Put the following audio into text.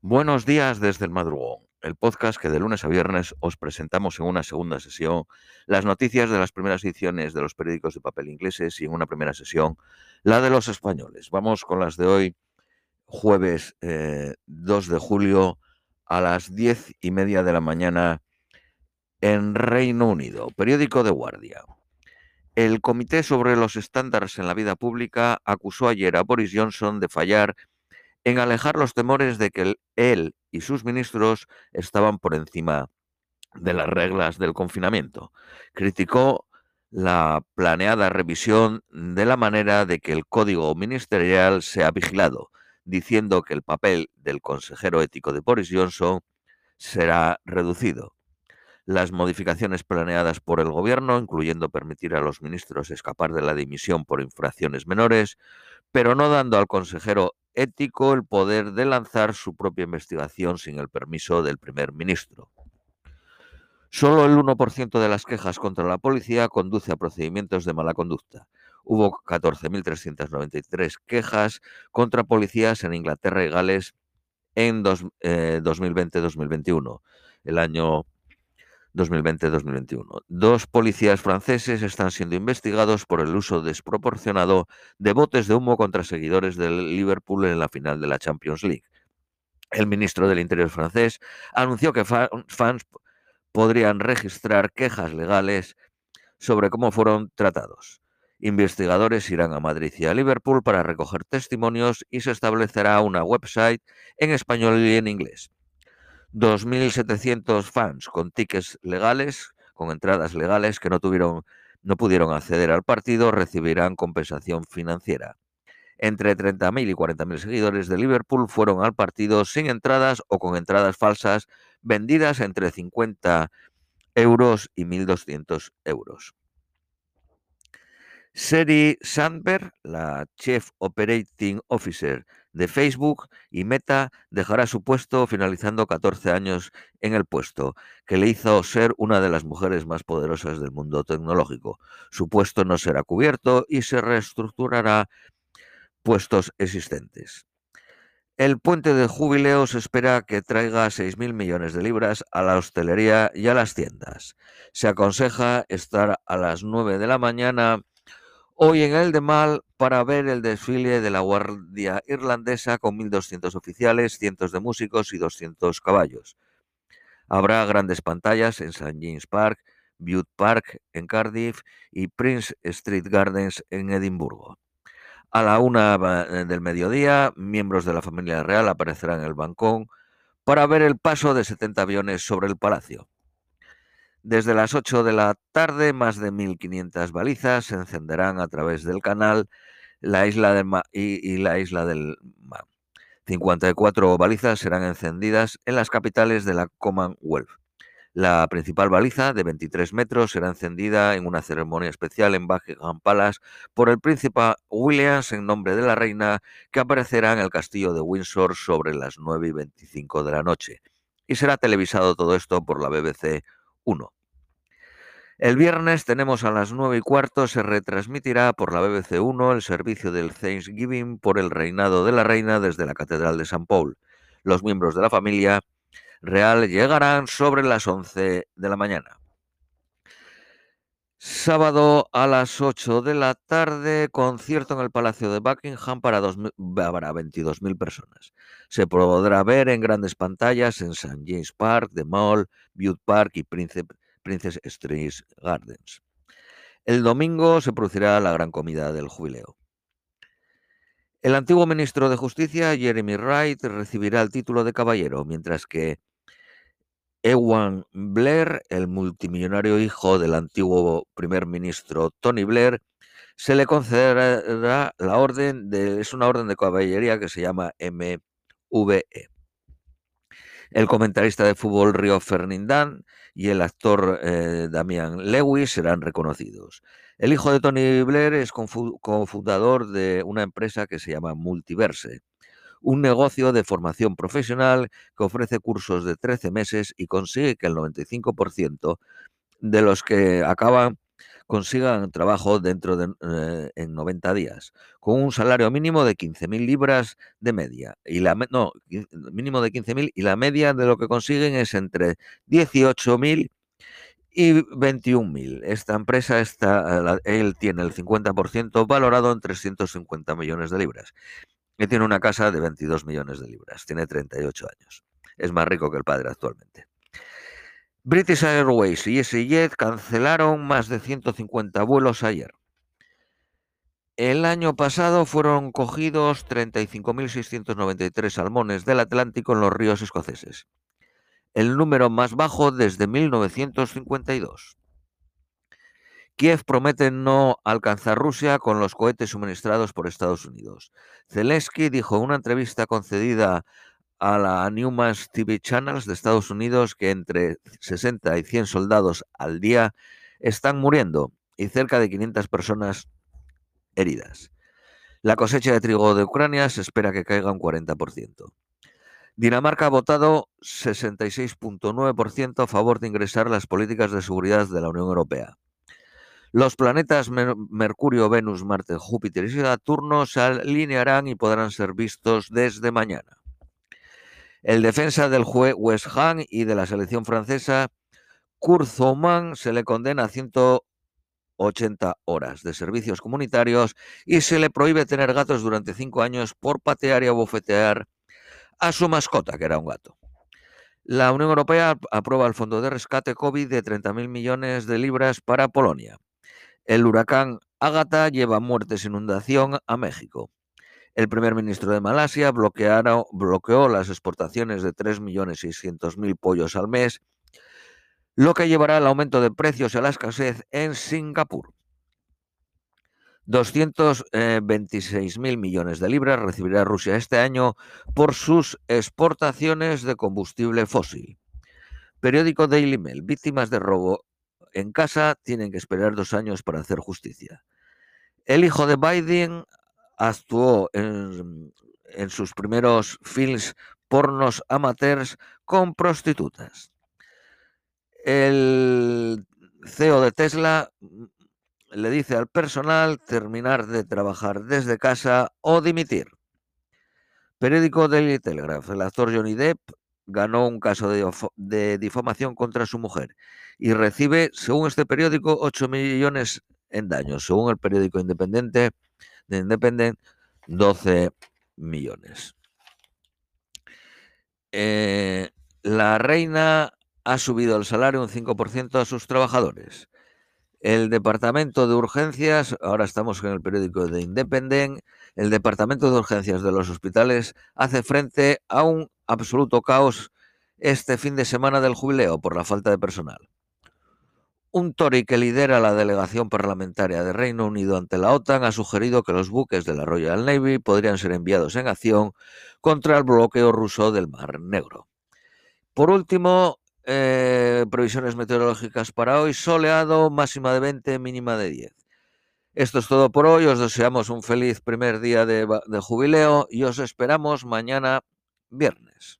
Buenos días desde el madrugón, el podcast que de lunes a viernes os presentamos en una segunda sesión las noticias de las primeras ediciones de los periódicos de papel ingleses y en una primera sesión la de los españoles. Vamos con las de hoy, jueves eh, 2 de julio a las diez y media de la mañana en Reino Unido. Periódico de Guardia. El Comité sobre los Estándares en la Vida Pública acusó ayer a Boris Johnson de fallar en alejar los temores de que él y sus ministros estaban por encima de las reglas del confinamiento. Criticó la planeada revisión de la manera de que el código ministerial sea vigilado, diciendo que el papel del consejero ético de Boris Johnson será reducido. Las modificaciones planeadas por el gobierno, incluyendo permitir a los ministros escapar de la dimisión por infracciones menores, pero no dando al consejero ético el poder de lanzar su propia investigación sin el permiso del primer ministro. Solo el 1% de las quejas contra la policía conduce a procedimientos de mala conducta. Hubo 14.393 quejas contra policías en Inglaterra y Gales en eh, 2020-2021, el año 2020-2021. Dos policías franceses están siendo investigados por el uso desproporcionado de botes de humo contra seguidores del Liverpool en la final de la Champions League. El ministro del Interior francés anunció que fans podrían registrar quejas legales sobre cómo fueron tratados. Investigadores irán a Madrid y a Liverpool para recoger testimonios y se establecerá una website en español y en inglés. 2.700 fans con tickets legales, con entradas legales que no tuvieron, no pudieron acceder al partido, recibirán compensación financiera. Entre 30.000 y 40.000 seguidores de Liverpool fueron al partido sin entradas o con entradas falsas vendidas entre 50 euros y 1.200 euros. Seri Sandberg, la Chief Operating Officer de Facebook y Meta, dejará su puesto finalizando 14 años en el puesto, que le hizo ser una de las mujeres más poderosas del mundo tecnológico. Su puesto no será cubierto y se reestructurará puestos existentes. El puente de jubileo se espera que traiga 6.000 millones de libras a la hostelería y a las tiendas. Se aconseja estar a las 9 de la mañana hoy en el de Mal para ver el desfile de la Guardia Irlandesa con 1.200 oficiales, cientos de músicos y 200 caballos. Habrá grandes pantallas en St. James Park, Bute Park en Cardiff y Prince Street Gardens en Edimburgo. A la una del mediodía, miembros de la familia real aparecerán en el balcón para ver el paso de 70 aviones sobre el palacio. Desde las 8 de la tarde, más de 1.500 balizas se encenderán a través del canal la isla del Ma y, y, la isla del Mar. 54 balizas serán encendidas en las capitales de la Commonwealth. La principal baliza, de 23 metros, será encendida en una ceremonia especial en Buckingham Palace por el príncipe Williams en nombre de la reina, que aparecerá en el castillo de Windsor sobre las 9 y 25 de la noche. Y será televisado todo esto por la BBC 1. El viernes tenemos a las 9 y cuarto, se retransmitirá por la BBC 1 el servicio del Thanksgiving por el reinado de la reina desde la Catedral de San Paul. Los miembros de la familia real llegarán sobre las 11 de la mañana. Sábado a las 8 de la tarde, concierto en el Palacio de Buckingham para, para 22.000 personas. Se podrá ver en grandes pantallas en St. James Park, The Mall, Bute Park y Princess, Princess Street Gardens. El domingo se producirá la gran comida del jubileo. El antiguo ministro de Justicia, Jeremy Wright, recibirá el título de caballero, mientras que Ewan Blair, el multimillonario hijo del antiguo primer ministro Tony Blair, se le concederá la orden de, es una orden de caballería que se llama MVE. El comentarista de fútbol Río Ferdinand y el actor eh, Damian Lewis serán reconocidos. El hijo de Tony Blair es cofundador de una empresa que se llama Multiverse un negocio de formación profesional que ofrece cursos de 13 meses y consigue que el 95% de los que acaban consigan trabajo dentro de eh, en 90 días, con un salario mínimo de 15.000 libras de media. Y la, no, mínimo de 15.000 y la media de lo que consiguen es entre 18.000 y 21.000. Esta empresa, está, él tiene el 50% valorado en 350 millones de libras. Y tiene una casa de 22 millones de libras. Tiene 38 años. Es más rico que el padre actualmente. British Airways y EasyJet cancelaron más de 150 vuelos ayer. El año pasado fueron cogidos 35.693 salmones del Atlántico en los ríos escoceses, el número más bajo desde 1952. Kiev promete no alcanzar Rusia con los cohetes suministrados por Estados Unidos. Zelensky dijo en una entrevista concedida a la Newman's TV Channels de Estados Unidos que entre 60 y 100 soldados al día están muriendo y cerca de 500 personas heridas. La cosecha de trigo de Ucrania se espera que caiga un 40%. Dinamarca ha votado 66.9% a favor de ingresar las políticas de seguridad de la Unión Europea. Los planetas Mercurio, Venus, Marte, Júpiter y Saturno se alinearán y podrán ser vistos desde mañana. El defensa del juez West Ham y de la selección francesa, Kurt se le condena a 180 horas de servicios comunitarios y se le prohíbe tener gatos durante cinco años por patear y abofetear a su mascota, que era un gato. La Unión Europea aprueba el fondo de rescate COVID de 30.000 millones de libras para Polonia. El huracán Ágata lleva muertes e inundación a México. El primer ministro de Malasia bloqueó las exportaciones de 3.600.000 pollos al mes, lo que llevará al aumento de precios y a la escasez en Singapur. 226.000 millones de libras recibirá Rusia este año por sus exportaciones de combustible fósil. Periódico Daily Mail. Víctimas de robo en casa tienen que esperar dos años para hacer justicia. El hijo de Biden actuó en, sus primeros films pornos amateurs con prostitutas. El CEO de Tesla le dice al personal terminar de trabajar desde casa o dimitir. Periódico Daily Telegraph. El actor Johnny Depp ganó un caso de, difamación contra su mujer y recibe, según este periódico, 8 millones en daños. Según el periódico independiente de Independent, 12 millones. Eh, la reina ha subido el salario un 5% a sus trabajadores. El departamento de urgencias, ahora estamos en el periódico de Independent, el departamento de urgencias de los hospitales hace frente a un absoluto caos este fin de semana del jubileo por la falta de personal. Un Tory que lidera la delegación parlamentaria de Reino Unido ante la OTAN ha sugerido que los buques de la Royal Navy podrían ser enviados en acción contra el bloqueo ruso del Mar Negro. Por último, eh, previsiones meteorológicas para hoy, soleado, máxima de 20, mínima de 10. Esto es todo por hoy, os deseamos un feliz primer día de, de jubileo y os esperamos mañana viernes.